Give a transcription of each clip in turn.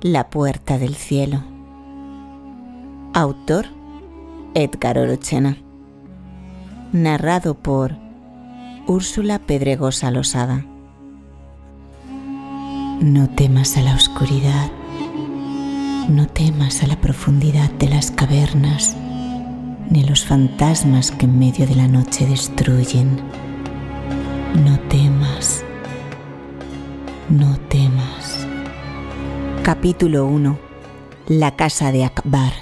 La puerta del cielo. Autor Edgar Orochena. Narrado por Úrsula Pedregosa Losada. No temas a la oscuridad, no temas a la profundidad de las cavernas, ni los fantasmas que en medio de la noche destruyen. No temas, no temas. Capítulo 1. La casa de Akbar.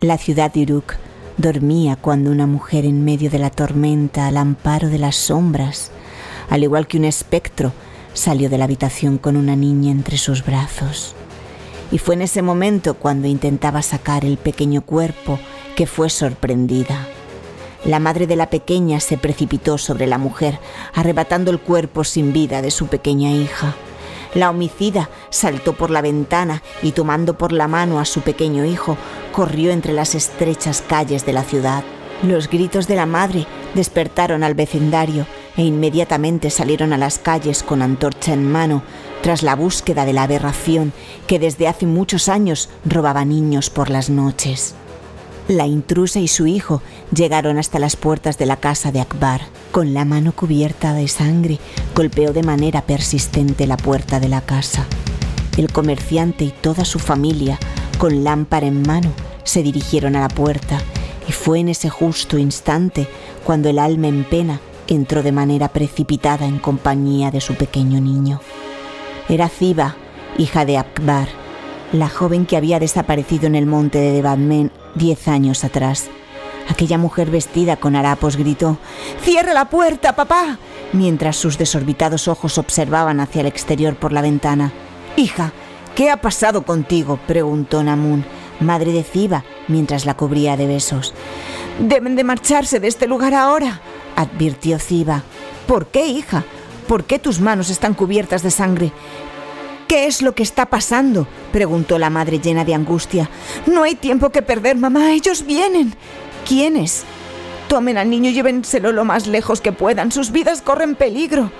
La ciudad de Uruk dormía cuando una mujer en medio de la tormenta, al amparo de las sombras, al igual que un espectro, salió de la habitación con una niña entre sus brazos. Y fue en ese momento cuando intentaba sacar el pequeño cuerpo que fue sorprendida. La madre de la pequeña se precipitó sobre la mujer, arrebatando el cuerpo sin vida de su pequeña hija. La homicida saltó por la ventana y tomando por la mano a su pequeño hijo, corrió entre las estrechas calles de la ciudad. Los gritos de la madre despertaron al vecindario e inmediatamente salieron a las calles con antorcha en mano tras la búsqueda de la aberración que desde hace muchos años robaba niños por las noches. La intrusa y su hijo llegaron hasta las puertas de la casa de Akbar. Con la mano cubierta de sangre, golpeó de manera persistente la puerta de la casa. El comerciante y toda su familia, con lámpara en mano, se dirigieron a la puerta y fue en ese justo instante cuando el alma en pena entró de manera precipitada en compañía de su pequeño niño. Era Ziba, hija de Akbar, la joven que había desaparecido en el monte de Devadmen diez años atrás. Aquella mujer vestida con harapos gritó, ¡Cierra la puerta, papá! mientras sus desorbitados ojos observaban hacia el exterior por la ventana. Hija, ¿qué ha pasado contigo? preguntó Namun, madre de Ziba, mientras la cubría de besos. Deben de marcharse de este lugar ahora, advirtió Ziba. ¿Por qué, hija? ¿Por qué tus manos están cubiertas de sangre? ¿Qué es lo que está pasando? preguntó la madre llena de angustia. No hay tiempo que perder, mamá. Ellos vienen. ¿Quiénes? Tomen al niño y llévenselo lo más lejos que puedan. Sus vidas corren peligro.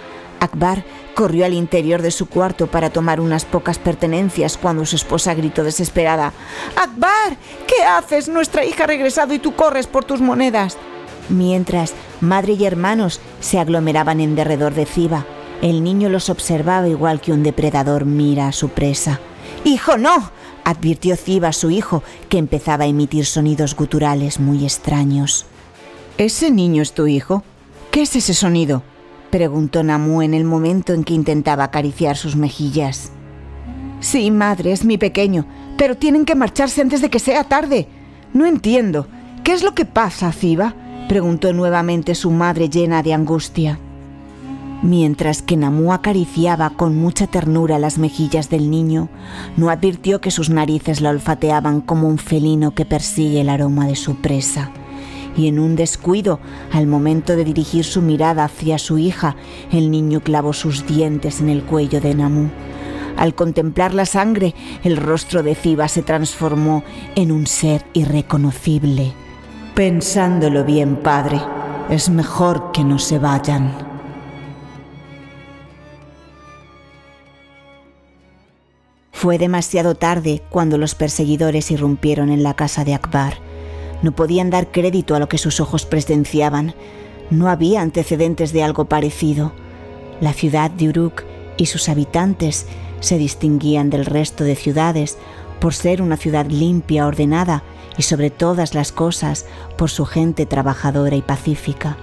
Akbar corrió al interior de su cuarto para tomar unas pocas pertenencias cuando su esposa gritó desesperada. Akbar, ¿qué haces? Nuestra hija ha regresado y tú corres por tus monedas. Mientras madre y hermanos se aglomeraban en derredor de Ziba, el niño los observaba igual que un depredador mira a su presa. ¡Hijo, no! advirtió Ziba a su hijo, que empezaba a emitir sonidos guturales muy extraños. ¿Ese niño es tu hijo? ¿Qué es ese sonido? preguntó Namu en el momento en que intentaba acariciar sus mejillas. Sí, madre, es mi pequeño, pero tienen que marcharse antes de que sea tarde. No entiendo. ¿Qué es lo que pasa, Ziba? preguntó nuevamente su madre llena de angustia. Mientras que Namu acariciaba con mucha ternura las mejillas del niño, no advirtió que sus narices la olfateaban como un felino que persigue el aroma de su presa. Y en un descuido, al momento de dirigir su mirada hacia su hija, el niño clavó sus dientes en el cuello de Namu. Al contemplar la sangre, el rostro de Ziba se transformó en un ser irreconocible. Pensándolo bien, padre, es mejor que no se vayan. Fue demasiado tarde cuando los perseguidores irrumpieron en la casa de Akbar. No podían dar crédito a lo que sus ojos presenciaban. No había antecedentes de algo parecido. La ciudad de Uruk y sus habitantes se distinguían del resto de ciudades por ser una ciudad limpia, ordenada y sobre todas las cosas por su gente trabajadora y pacífica.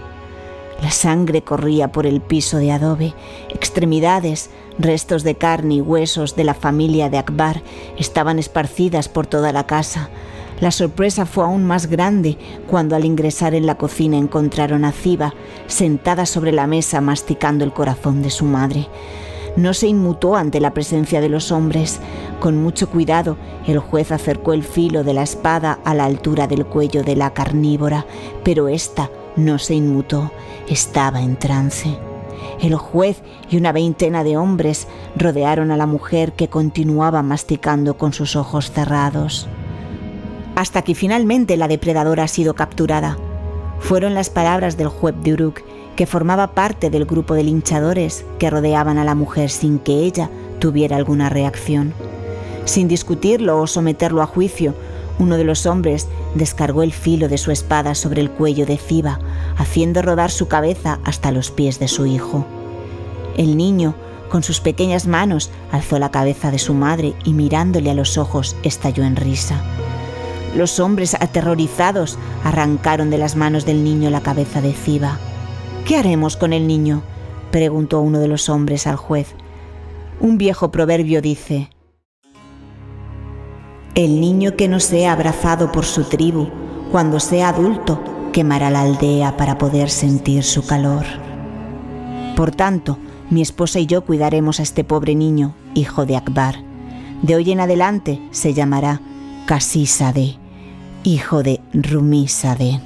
La sangre corría por el piso de adobe, extremidades, restos de carne y huesos de la familia de Akbar estaban esparcidas por toda la casa. La sorpresa fue aún más grande cuando al ingresar en la cocina encontraron a Ziba sentada sobre la mesa masticando el corazón de su madre. No se inmutó ante la presencia de los hombres. Con mucho cuidado, el juez acercó el filo de la espada a la altura del cuello de la carnívora, pero ésta no se inmutó, estaba en trance. El juez y una veintena de hombres rodearon a la mujer que continuaba masticando con sus ojos cerrados. Hasta que finalmente la depredadora ha sido capturada. Fueron las palabras del juez de Uruk que formaba parte del grupo de linchadores que rodeaban a la mujer sin que ella tuviera alguna reacción. Sin discutirlo o someterlo a juicio, uno de los hombres descargó el filo de su espada sobre el cuello de Ciba, haciendo rodar su cabeza hasta los pies de su hijo. El niño, con sus pequeñas manos, alzó la cabeza de su madre y mirándole a los ojos estalló en risa. Los hombres aterrorizados arrancaron de las manos del niño la cabeza de Ciba. ¿Qué haremos con el niño? preguntó uno de los hombres al juez. Un viejo proverbio dice, El niño que no sea abrazado por su tribu, cuando sea adulto, quemará la aldea para poder sentir su calor. Por tanto, mi esposa y yo cuidaremos a este pobre niño, hijo de Akbar. De hoy en adelante se llamará Kasisade, hijo de Rumisade.